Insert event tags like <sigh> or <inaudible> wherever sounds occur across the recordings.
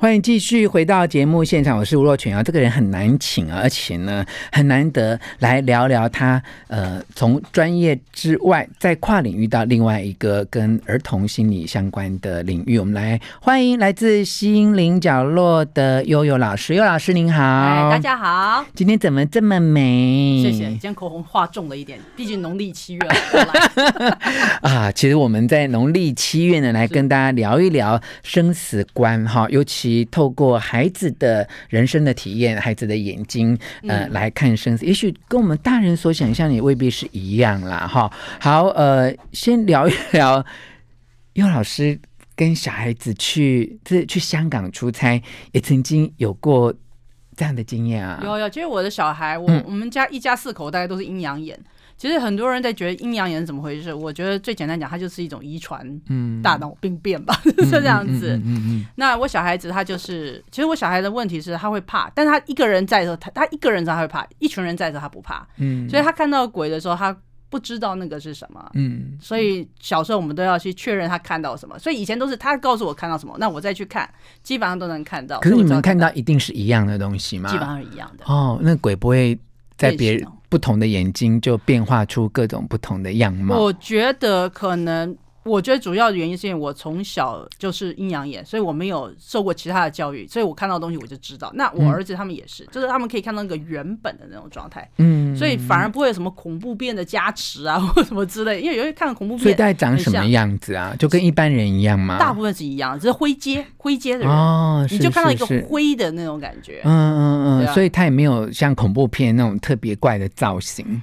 欢迎继续回到节目现场，我是吴若权啊。这个人很难请啊，而且呢很难得来聊聊他呃从专业之外在跨领域到另外一个跟儿童心理相关的领域。我们来欢迎来自心灵角落的悠悠老师，悠老师您好，大家好，今天怎么这么美？谢谢，今天口红画重了一点，毕竟农历七月了。<laughs> 啊，其实我们在农历七月呢，来跟大家聊一聊生死观哈，尤其。透过孩子的人生的体验，孩子的眼睛，呃，来看生死，也许跟我们大人所想象也未必是一样啦，哈。好，呃，先聊一聊，悠老师跟小孩子去这去香港出差，也曾经有过这样的经验啊。有有，其实我的小孩，我、嗯、我们家一家四口大概都是阴阳眼。其实很多人在觉得阴阳眼是怎么回事？我觉得最简单讲，它就是一种遗传大脑病变吧，嗯、<laughs> 是这样子。嗯嗯嗯嗯、那我小孩子他就是，其实我小孩的问题是他会怕，但是他一个人在的时候，他他一个人在他会怕，一群人在的时候他不怕。嗯，所以他看到鬼的时候，他不知道那个是什么。嗯，所以小时候我们都要去确认他看到什么。所以以前都是他告诉我看到什么，那我再去看，基本上都能看到。可是你们看到一定是一样的东西吗？基本上是一样的。哦，那鬼不会在别人。不同的眼睛就变化出各种不同的样貌。我觉得可能，我觉得主要的原因是因为我从小就是阴阳眼，所以我没有受过其他的教育，所以我看到东西我就知道。那我儿子他们也是，嗯、就是他们可以看到那个原本的那种状态，嗯，所以反而不会有什么恐怖片的加持啊，<laughs> 或什么之类。因为有些看恐怖片，所以大概长什么样子啊？就跟一般人一样吗？大部分是一样，只是灰阶灰阶的人哦，你就看到一个灰的那种感觉。嗯嗯嗯，所以他也没有像恐怖片那种特别怪的造型。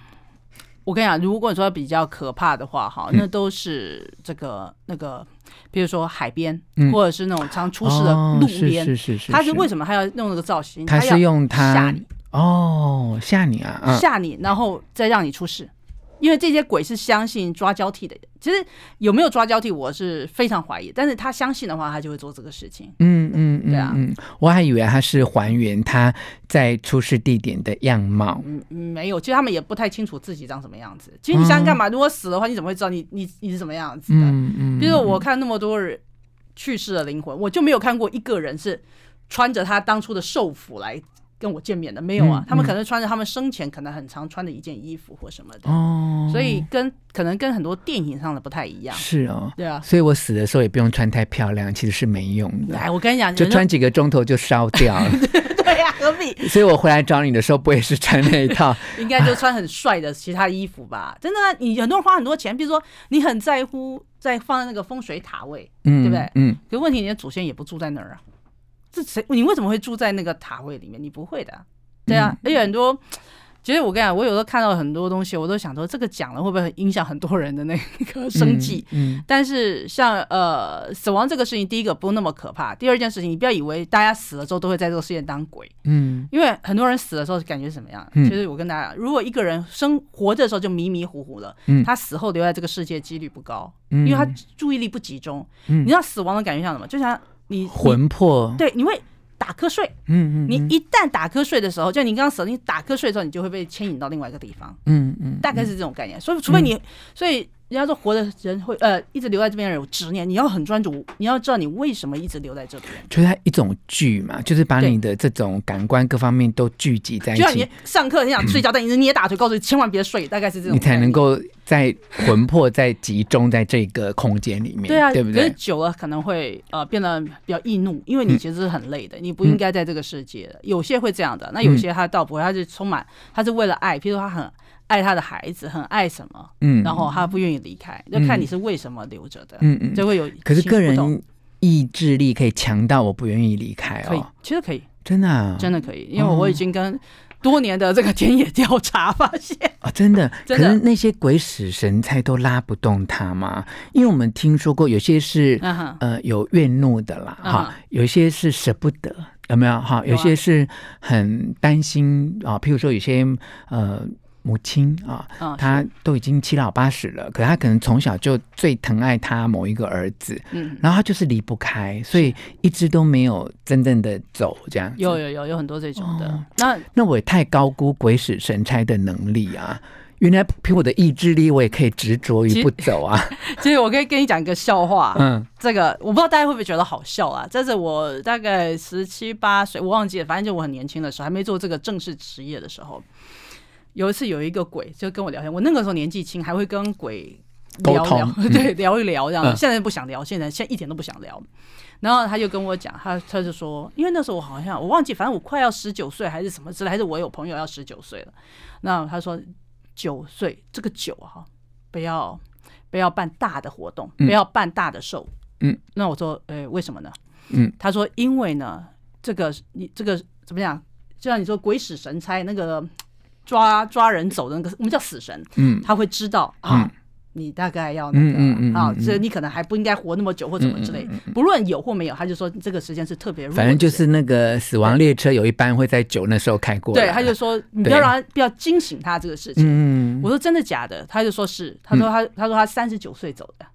我跟你讲，如果说比较可怕的话，哈，那都是这个那个，比如说海边，或者是那种常出事的路边。是是是。他是为什么他要弄那个造型？他是用他吓你哦，吓你啊，吓你，然后再让你出事。因为这些鬼是相信抓交替的，其实有没有抓交替，我是非常怀疑。但是他相信的话，他就会做这个事情。嗯嗯，对啊，嗯，我还以为他是还原他在出事地点的样貌。嗯，没有，其实他们也不太清楚自己长什么样子。其实你想想干嘛？如果死的话，你怎么会知道你你你是什么样子的？嗯嗯。比如说我看那么多人去世的灵魂，我就没有看过一个人是穿着他当初的寿服来。跟我见面的没有啊？他们可能穿着他们生前可能很常穿的一件衣服或什么的，哦，所以跟可能跟很多电影上的不太一样。是哦，对啊，所以我死的时候也不用穿太漂亮，其实是没用的。哎，我跟你讲，就穿几个钟头就烧掉了。<laughs> 对呀、啊，何必？<laughs> 所以我回来找你的时候，不会是穿那一套，<laughs> 应该就穿很帅的其他衣服吧？真的，你很多人花很多钱，比如说你很在乎在放在那个风水塔位，嗯，对不对？嗯。可问题，你的祖先也不住在那儿啊。这谁？你为什么会住在那个塔位里面？你不会的。对啊，而且很多，其实我跟你讲，我有时候看到很多东西，我都想说，这个讲了会不会影响很多人的那个生计？嗯，嗯，但是像呃死亡这个事情，第一个不那么可怕，第二件事情，你不要以为大家死了之后都会在这个世界当鬼，嗯，因为很多人死的时候感觉是什么样？嗯，其实我跟大家讲，如果一个人生活着的时候就迷迷糊糊的，嗯，他死后留在这个世界几率不高，嗯，因为他注意力不集中，嗯，你知道死亡的感觉像什么？就像你，魂魄，对，你会。打瞌睡，嗯嗯，你一旦打瞌睡的时候，就你刚刚死了，你打瞌睡的时候，你就会被牵引到另外一个地方，嗯嗯，大概是这种概念。所以，除非你，所以。人家说活的人会呃一直留在这边的人有执念，你要很专注，你要知道你为什么一直留在这边。就是它一种聚嘛，就是把你的这种感官各方面都聚集在一起。就像你上课你想睡觉，嗯、但你是捏大腿，告诉你千万别睡，大概是这种。你才能够在魂魄在集中在这个空间里面，对啊，对不对？可是久了可能会呃变得比较易怒，因为你其实是很累的，嗯、你不应该在这个世界的。有些会这样的，那有些他倒不会，他是充满，他是为了爱，譬如说他很。爱他的孩子，很爱什么，嗯，然后他不愿意离开，就看你是为什么留着的，嗯嗯，就会有。可是个人意志力可以强到我不愿意离开哦，可以，其实可以，真的啊，真的可以，因为我已经跟多年的这个田野调查发现。啊，真的，<laughs> 可是那些鬼使神差都拉不动他嘛？因为我们听说过有些是呃有怨怒的啦，哈，有些是舍不得，有没有？哈？有些是很担心啊，譬如说有些呃。母亲啊，他都已经七老八十了，可是他可能从小就最疼爱他某一个儿子，嗯，然后他就是离不开，所以一直都没有真正的走这样。有有有有很多这种的，那那我也太高估鬼使神差的能力啊！原来凭我的意志力，我也可以执着于不走啊。<laughs> 其实我可以跟你讲一个笑话，嗯，这个我不知道大家会不会觉得好笑啊。这是我大概十七八岁，我忘记了，反正就我很年轻的时候，还没做这个正式职业的时候，有一次有一个鬼就跟我聊天，我那个时候年纪轻，还会跟鬼聊聊，<laughs> 对，聊一聊这样。现在不想聊，现在现在一点都不想聊。然后他就跟我讲，他他就说，因为那时候我好像我忘记，反正我快要十九岁还是什么之类，还是我有朋友要十九岁了。那他说。九岁这个九哈，不要不要办大的活动，不要办大的寿。嗯，那我说，呃，为什么呢？嗯，他说，因为呢，这个你这个怎么讲？就像你说鬼使神差，那个抓抓人走的那个，我们叫死神。嗯，他会知道啊。嗯你大概要那个啊，所以你可能还不应该活那么久或怎么之类。不论有或没有，他就说这个时间是特别。反正就是那个死亡列车有一班会在九那时候开过。对，他就说你不要让他不要惊醒他这个事情。嗯我说真的假的？他就说是，他说他他说他三十九岁走的，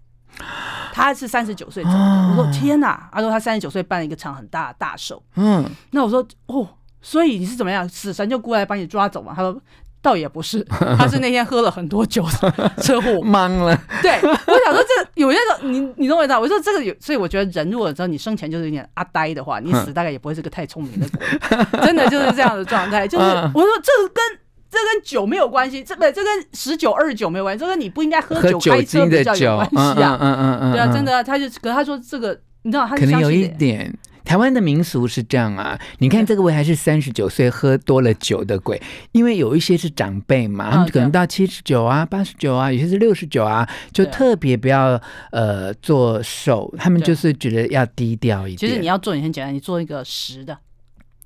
他是三十九岁走的。我说天哪！他说他三十九岁办了一个场很大的大寿。嗯，那我说哦，所以你是怎么样？死神就过来把你抓走嘛？他说。倒也不是，<laughs> 他是那天喝了很多酒，<laughs> 车祸懵了。对，我想说这个有些时候你你懂我意思？我说这个有，所以我觉得人如果知道你生前就是有点阿呆的话，你死大概也不会是个太聪明的鬼，<laughs> 真的就是这样的状态。就是我说这个跟这跟酒没有关系，这不这跟十九二十九没有关系，这跟你不应该喝酒开车比较有关系啊。嗯嗯嗯，对啊，真的，他就可是他说这个，你知道他可能有一点。台湾的民俗是这样啊，你看这个位还是三十九岁喝多了酒的鬼，因为有一些是长辈嘛，他们可能到七十九啊、八十九啊，有些是六十九啊，就特别不要呃做寿，他们就是觉得要低调一点。其实你要做，你很简单，你做一个实的。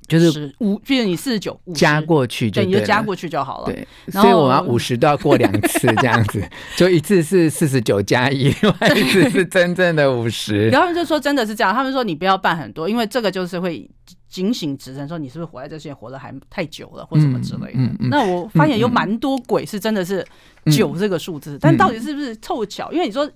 就是五，比如你四十九加过去就对，你就加过去就好了。对，所以我们五十都要过两次这样子，<laughs> 就一次是四十九加一，另外一次是真正的五十。然后他们就说真的是这样，他们说你不要办很多，因为这个就是会警醒指针，说你是不是活在这些活得还太久了，或什么之类的。嗯嗯。那我发现有蛮多鬼是真的是九这个数字，但到底是不是凑巧？因为你说。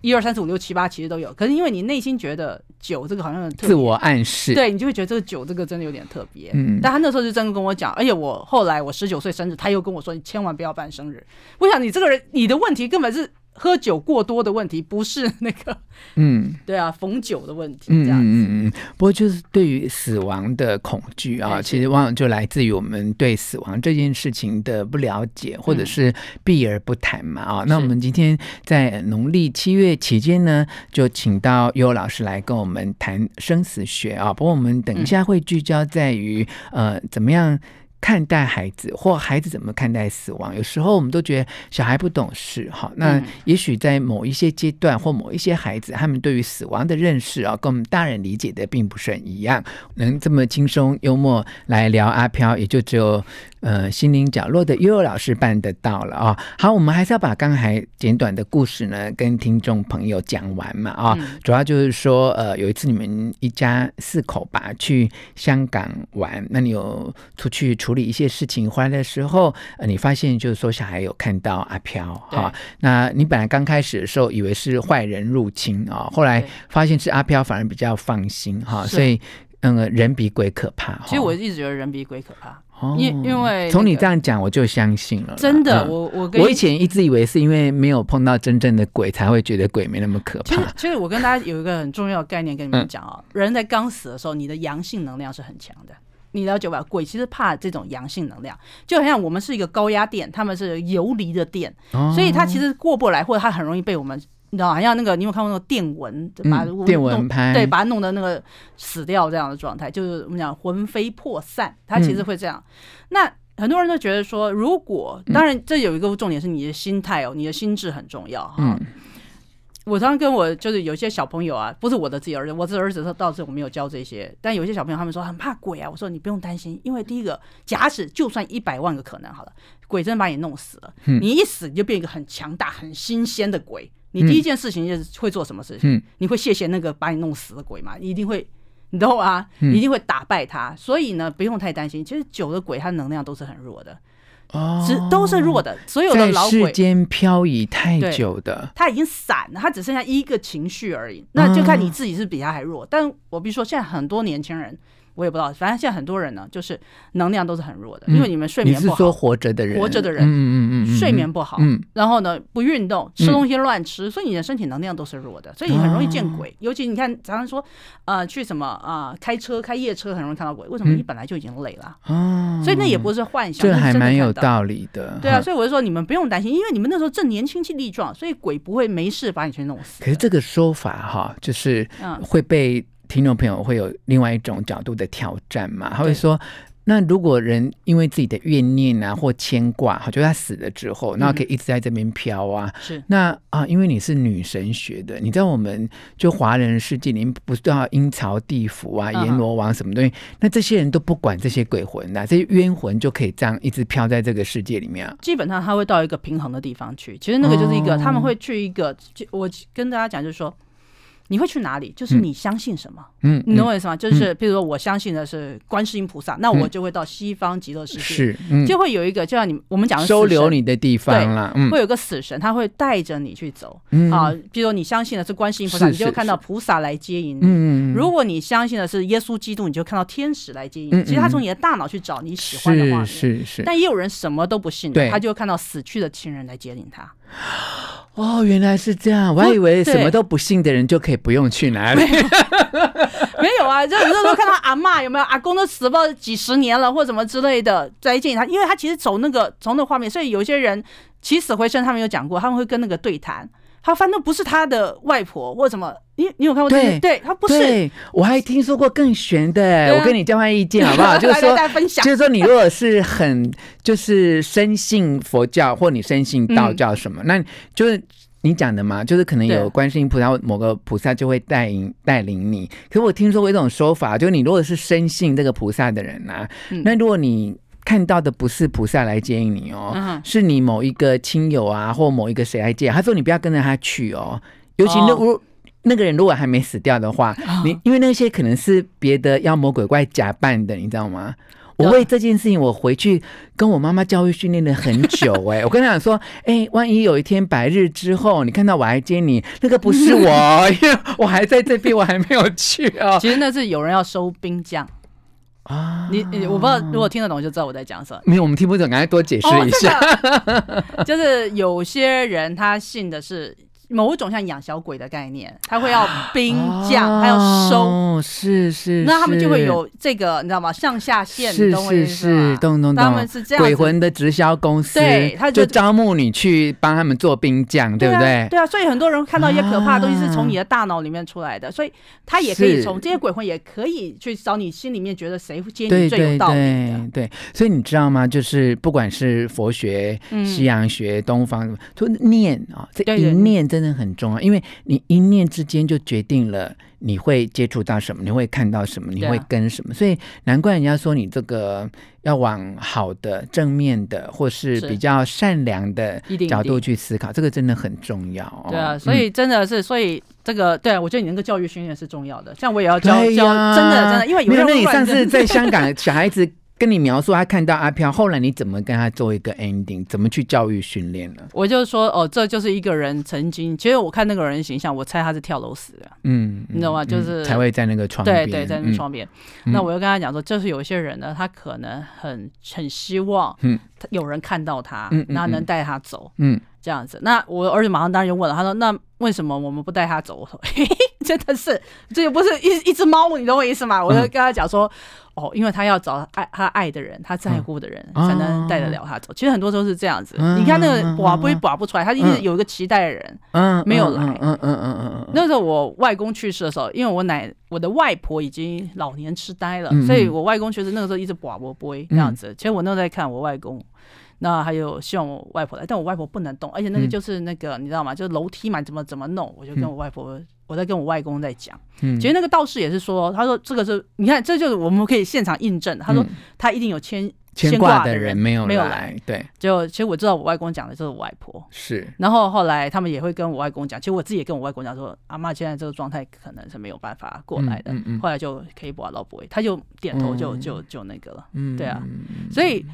一二三四五六七八其实都有，可是因为你内心觉得九这个好像自我暗示，对，你就会觉得这个酒这个真的有点特别。嗯，但他那时候就真的跟我讲，而且我后来我十九岁生日，他又跟我说，你千万不要办生日。我想你这个人，你的问题根本是。喝酒过多的问题不是 <laughs> 那个，嗯，对啊，逢酒的问题，这样子。嗯嗯嗯。不过就是对于死亡的恐惧啊，其实往往就来自于我们对死亡这件事情的不了解，或者是避而不谈嘛啊。那我们今天在农历七月期间呢，就请到悠悠老师来跟我们谈生死学啊。不过我们等一下会聚焦在于呃，怎么样。看待孩子，或孩子怎么看待死亡？有时候我们都觉得小孩不懂事，哈。那也许在某一些阶段，或某一些孩子，他们对于死亡的认识啊，跟我们大人理解的并不是很一样。能这么轻松幽默来聊阿飘，也就只有。呃，心灵角落的悠悠老师办得到了啊、哦！好，我们还是要把刚才简短的故事呢，跟听众朋友讲完嘛啊、哦！主要就是说，呃，有一次你们一家四口吧去香港玩，那你有出去处理一些事情，回来的时候，呃，你发现就是说小孩有看到阿飘哈、哦，那你本来刚开始的时候以为是坏人入侵啊、哦，后来发现是阿飘，反而比较放心哈、哦，所以嗯，人比鬼可怕。其实我一直觉得人比鬼可怕。因因为从你这样讲，我就相信了。真的，我我我以前一直以为是因为没有碰到真正的鬼，才会觉得鬼没那么可怕。其实，其实我跟大家有一个很重要的概念跟你们讲啊，人在刚死的时候，你的阳性能量是很强的。你了解吧？鬼其实怕这种阳性能量，就好像我们是一个高压电，他们是游离的电，所以它其实过不来，或者它很容易被我们。你知道，好像那个，你有看过那个电蚊，把电蚊拍，对，把它弄得那个死掉这样的状态，就是我们讲魂飞魄散，它其实会这样。那很多人都觉得说，如果当然这有一个重点是你的心态哦，你的心智很重要哈。我常常跟我就是有些小朋友啊，不是我的自己儿子，我这儿子他倒是我没有教这些，但有些小朋友他们说很怕鬼啊，我说你不用担心，因为第一个，假使就算一百万个可能好了，鬼真的把你弄死了，你一死你就变一个很强大、很新鲜的鬼。你第一件事情就是会做什么事情？嗯、你会谢谢那个把你弄死的鬼吗？你一定会，你懂啊？你一定会打败他。嗯、所以呢，不用太担心。其实九的鬼，它能量都是很弱的，哦，只都是弱的。所有的老鬼，世间漂移太久的，他已经散了，他只剩下一个情绪而已。那就看你自己是比他还弱。哦、但我比如说，现在很多年轻人。我也不知道。反正现在很多人呢，就是能量都是很弱的，因为你们睡眠不好。你是说活着的人？活着的人，嗯嗯嗯，睡眠不好，嗯，然后呢不运动，吃东西乱吃，所以你的身体能量都是弱的，所以你很容易见鬼。尤其你看，常常说，呃，去什么啊，开车开夜车很容易看到鬼，为什么？你本来就已经累了，哦，所以那也不是幻想，这还蛮有道理的。对啊，所以我就说你们不用担心，因为你们那时候正年轻气力壮，所以鬼不会没事把你去弄死。可是这个说法哈，就是会被。听众朋友会有另外一种角度的挑战嘛？他会说，那如果人因为自己的怨念啊或牵挂，好，就他死了之后，那可以一直在这边飘啊。是那啊，因为你是女神学的，你知道我们就华人世界里面不是都要阴曹地府啊、阎罗王什么东西？那这些人都不管这些鬼魂的，这些冤魂就可以这样一直飘在这个世界里面啊。基本上他会到一个平衡的地方去，其实那个就是一个，他们会去一个，我跟大家讲就是说。你会去哪里？就是你相信什么，嗯，你懂我意思吗？就是比如说，我相信的是观世音菩萨，那我就会到西方极乐世界，是，就会有一个就像你我们讲的收留你的地方了，会有个死神，他会带着你去走，啊，比如说你相信的是观世音菩萨，你就会看到菩萨来接引你，嗯，如果你相信的是耶稣基督，你就看到天使来接引你。其实他从你的大脑去找你喜欢的画面，是是，但也有人什么都不信，他就会看到死去的亲人来接引他。哦，原来是这样，我还以为什么都不信的人就可以不用去哪里。没有 <laughs> 啊，就有时候看到阿嬷有没有，阿公都死了几十年了，或什么之类的，再见他，因为他其实走那个从那个画面，所以有些人起死回生，他们有讲过，他们会跟那个对谈。他反正不是他的外婆或什么，你你有看过？对，对他不是。我还听说过更悬的，我跟你交换意见好不好？<laughs> 就是说，就是说，你如果是很就是深信佛教，或你深信道教什么，那就是你讲的嘛，就是可能有观世音菩萨或某个菩萨就会带领带领你。可是我听说过一种说法，就是你如果是深信这个菩萨的人啊，那如果你。看到的不是菩萨来接应你哦，嗯、是你某一个亲友啊，或某一个谁来接。他说你不要跟着他去哦，尤其那如、哦、那个人如果还没死掉的话，哦、你因为那些可能是别的妖魔鬼怪假扮的，你知道吗？哦、我为这件事情，我回去跟我妈妈教育训练了很久哎、欸，<laughs> 我跟他讲说，哎、欸，万一有一天白日之后，你看到我来接你，那个不是我，<laughs> 因为我还在这边，我还没有去啊。其实那是有人要收兵将。啊，你你我不知道，如果听得懂就知道我在讲什么。没有，我们听不懂，赶快多解释一下。哦、<laughs> 就是有些人他信的是。某种像养小鬼的概念，他会要兵将，还要收，是是，那他们就会有这个，你知道吗？上下线，是是是，懂懂懂。他们是这样，鬼魂的直销公司，对，他就招募你去帮他们做兵将，对不对？对啊，所以很多人看到一些可怕的东西是从你的大脑里面出来的，所以他也可以从这些鬼魂也可以去找你心里面觉得谁接你最有道理的，对。所以你知道吗？就是不管是佛学、西洋学、东方，就念啊，这一念真的很重要，因为你一念之间就决定了你会接触到什么，你会看到什么，你会跟什么，所以难怪人家说你这个要往好的、正面的，或是比较善良的角度去思考，这个真的很重要。对啊，所以真的是，所以这个对我觉得你那个教育训练是重要的，像我也要教教，真的真的，因为有人那你上次在香港 <laughs> 小孩子。跟你描述他看到阿飘，后来你怎么跟他做一个 ending？怎么去教育训练呢？我就说哦，这就是一个人曾经，其实我看那个人形象，我猜他是跳楼死的。嗯，你知道吗？就是、嗯、才会在那个窗边。对对，在那个窗边。嗯、那我就跟他讲说，就是有些人呢，他可能很很希望，嗯，有人看到他，嗯，然后能带他走，嗯，这样子。那我儿子马上当然就问了，他说：“那为什么我们不带他走？”我说：“嘿嘿，真的是，这又不是一一只猫，你懂我意思吗？”我就跟他讲说。哦，因为他要找爱他爱的人，他在乎的人，才能带得了他走。其实很多时候是这样子。你看那个寡不会拔不出来，他一直有一个期待的人，没有来。嗯嗯嗯嗯嗯。那时候我外公去世的时候，因为我奶我的外婆已经老年痴呆了，所以我外公去世那个时候一直拔不不会这样子。其实我那时候在看我外公，那还有希望我外婆来，但我外婆不能动，而且那个就是那个你知道吗？就是楼梯嘛，怎么怎么弄，我就跟我外婆。我在跟我外公在讲，嗯，其实那个道士也是说，他说这个是，你看，这就是我们可以现场印证。他说他一定有牵牵挂的人没有没有来，对。就其实我知道我外公讲的就是我外婆。是，然后后来他们也会跟我外公讲，其实我自己也跟我外公讲说，阿妈现在这个状态可能是没有办法过来的，后来就可以不老不会，他就点头就就就那个了，嗯，对啊，所以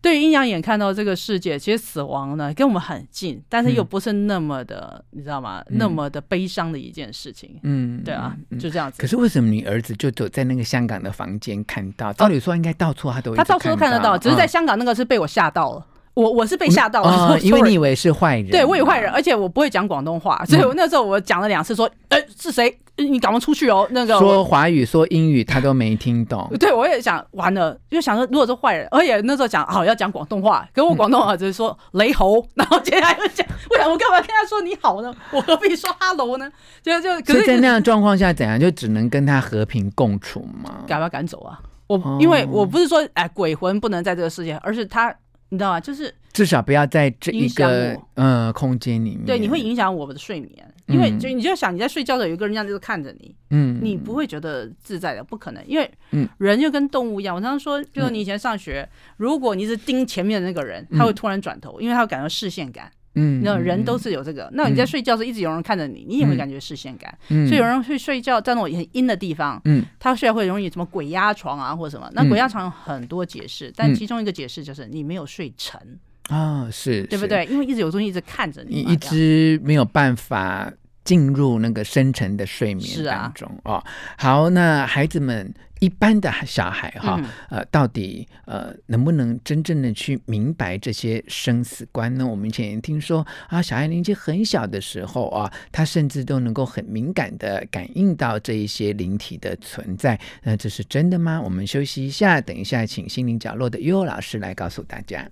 对于阴阳眼看到这个世界，其实死亡呢跟我们很近，但是又不是那么的，嗯、你知道吗？那么的悲伤的一件事情。嗯，对啊，就这样子。可是为什么你儿子就走在那个香港的房间看到？照理说应该到处他都他到处都看得到，只是在香港那个是被我吓到了。我我是被吓到了，嗯哦，因为你以为是坏人，对，我以为坏人，而且我不会讲广东话，所以我那时候我讲了两次说，哎，嗯，是谁？你赶快出去哦！那个说华语、说英语，他都没听懂。<laughs> 对，我也想完了，就想说，如果是坏人，而且那时候讲好要讲广东话，跟我广东话只是说雷猴，然后接下来又讲，<laughs> 我想我干嘛跟他说你好呢？<laughs> 我何必说哈喽呢？就就可是在那样状况下，怎样就只能跟他和平共处吗？赶快赶走啊！我因为我不是说哎鬼魂不能在这个世界，而是他。你知道吗？就是至少不要在这一个呃空间里面，对，你会影响我们的睡眠，嗯、因为就你就想你在睡觉的时候有一个人这样就是看着你，嗯，你不会觉得自在的，不可能，因为人就跟动物一样。我常常说，比如说你以前上学，嗯、如果你是盯前面的那个人，他会突然转头，因为他会感到视线感。嗯，那人都是有这个。嗯、那你在睡觉时一直有人看着你，嗯、你也会感觉视线感。嗯、所以有人会睡觉在那种很阴的地方，嗯，他睡觉会容易什么鬼压床啊，或者什么。那鬼压床有很多解释，嗯、但其中一个解释就是你没有睡沉啊、哦，是，对不对？因为一直有东西一直看着你，你一直没有办法进入那个深沉的睡眠当中啊、哦。好，那孩子们。一般的小孩哈，呃，到底呃能不能真正的去明白这些生死观呢？我们以前听说啊，小孩年纪很小的时候啊，他甚至都能够很敏感的感应到这一些灵体的存在。那这是真的吗？我们休息一下，等一下请心灵角落的悠悠老师来告诉大家。